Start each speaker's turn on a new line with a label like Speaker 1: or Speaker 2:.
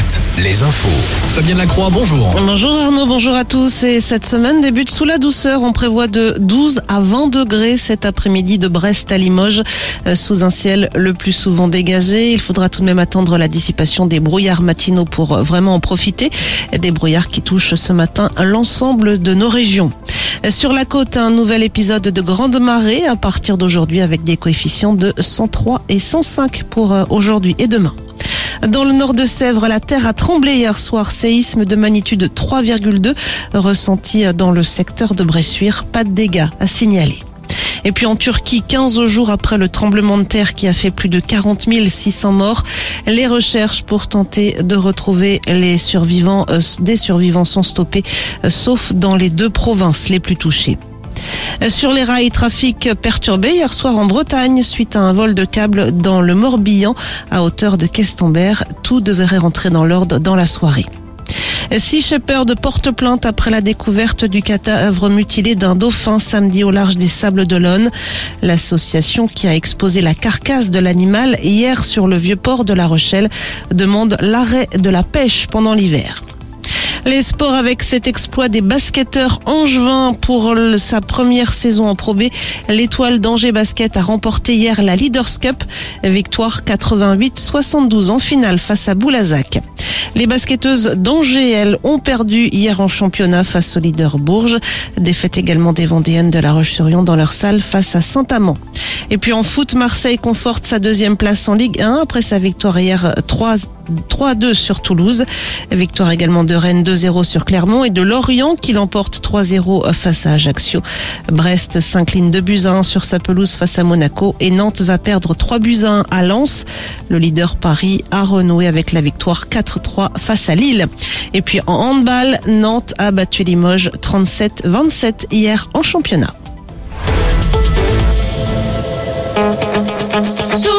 Speaker 1: 7, les infos.
Speaker 2: Fabienne Lacroix, bonjour.
Speaker 3: Bonjour Arnaud, bonjour à tous. Et cette semaine débute sous la douceur. On prévoit de 12 à 20 degrés cet après-midi de Brest à Limoges, euh, sous un ciel le plus souvent dégagé. Il faudra tout de même attendre la dissipation des brouillards matinaux pour euh, vraiment en profiter. Des brouillards qui touchent ce matin l'ensemble de nos régions. Sur la côte, un nouvel épisode de grande marée à partir d'aujourd'hui avec des coefficients de 103 et 105 pour euh, aujourd'hui et demain. Dans le nord de Sèvres, la terre a tremblé hier soir. Séisme de magnitude 3,2 ressenti dans le secteur de Bressuire. Pas de dégâts à signaler. Et puis en Turquie, 15 jours après le tremblement de terre qui a fait plus de 40 600 morts, les recherches pour tenter de retrouver les survivants, euh, des survivants sont stoppées, euh, sauf dans les deux provinces les plus touchées. Sur les rails, trafic perturbé hier soir en Bretagne suite à un vol de câble dans le Morbihan à hauteur de Questembert. Tout devrait rentrer dans l'ordre dans la soirée. Six Shepherd porte plainte après la découverte du cadavre mutilé d'un dauphin samedi au large des Sables d'Olonne. L'association qui a exposé la carcasse de l'animal hier sur le vieux port de La Rochelle demande l'arrêt de la pêche pendant l'hiver. Les sports avec cet exploit des basketteurs angevins pour sa première saison en Pro. L'étoile d'Angers Basket a remporté hier la Leaders Cup. Victoire 88-72 en finale face à Boulazac. Les basketteuses d'Angers, elles, ont perdu hier en championnat face au leader Bourges. Défaite également des Vendéennes de La Roche-sur-Yon dans leur salle face à Saint-Amand. Et puis en foot, Marseille conforte sa deuxième place en Ligue 1 après sa victoire hier 3-2 sur Toulouse. Victoire également de Rennes 2-0 sur Clermont et de Lorient qui l'emporte 3-0 face à Ajaccio. Brest s'incline 2 buts à 1 sur sa pelouse face à Monaco et Nantes va perdre 3 buts à 1 à Lens. Le leader Paris a renoué avec la victoire 4-3 face à Lille. Et puis en handball, Nantes a battu Limoges 37-27 hier en championnat.
Speaker 4: Tu